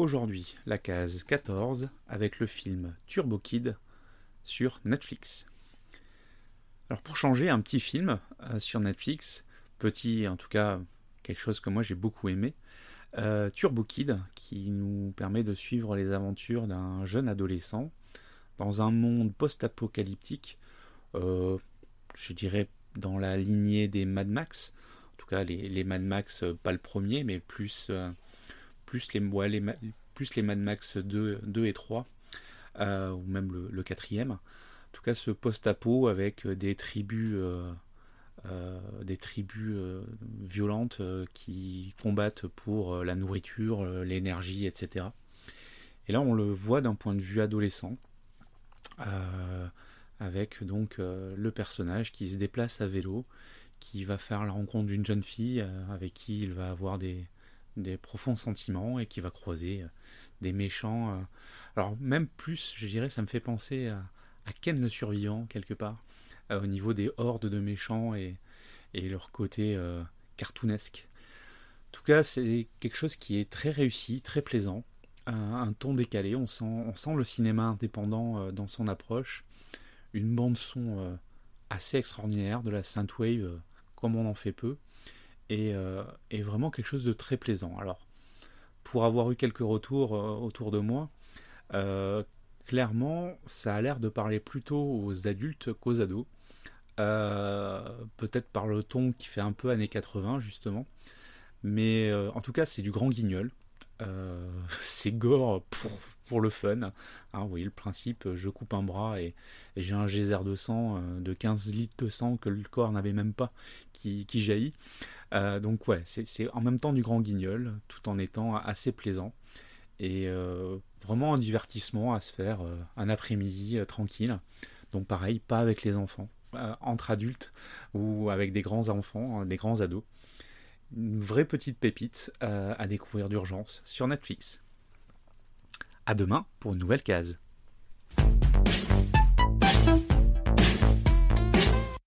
aujourd'hui la case 14 avec le film Turbo Kid sur Netflix. Alors pour changer, un petit film euh, sur Netflix, petit en tout cas quelque chose que moi j'ai beaucoup aimé, euh, Turbo Kid, qui nous permet de suivre les aventures d'un jeune adolescent dans un monde post-apocalyptique, euh, je dirais dans la lignée des Mad Max, en tout cas les, Mad Max, pas le premier, mais plus, plus, les, les Mad Max 2, 2 et 3, ou même le, quatrième en tout cas ce post-apo avec euh, des tribus, euh, euh, des tribus violentes qui combattent pour la nourriture, l'énergie, etc. Et là, on le voit d'un point de vue adolescent, avec donc le personnage qui se déplace à vélo, qui va faire la rencontre d'une jeune fille avec qui il va avoir des, des profonds sentiments et qui va croiser des méchants. alors même plus, je dirais, ça me fait penser à, Ken le survivant, quelque part, euh, au niveau des hordes de méchants et, leur côté euh, cartoonesque. En tout cas, c'est quelque chose qui est très réussi, très plaisant, un, ton décalé, on sent, le cinéma indépendant euh, dans son approche, une bande son assez extraordinaire, de la synthwave comme on en fait peu, et, et, vraiment quelque chose de très plaisant. Alors, pour avoir eu quelques retours autour de moi, clairement, ça a l'air de parler plutôt aux adultes qu'aux ados. Euh, peut-être par le ton qui fait un peu années 80 justement. Mais euh, en tout cas, c'est du grand guignol. Euh, c'est gore pour, le fun. Vous voyez le principe, je coupe un bras et, j'ai un geyser de sang, de 15 litres de sang que le corps n'avait même pas qui, qui jaillit. donc ouais, c'est en même temps du grand guignol, tout en étant assez plaisant. Et euh, vraiment un divertissement à se faire euh, un après-midi euh, tranquille. Donc pareil, pas avec les enfants, entre adultes ou avec des grands enfants, hein, des grands ados. Une vraie petite pépite à découvrir d'urgence sur Netflix. À demain pour une nouvelle case.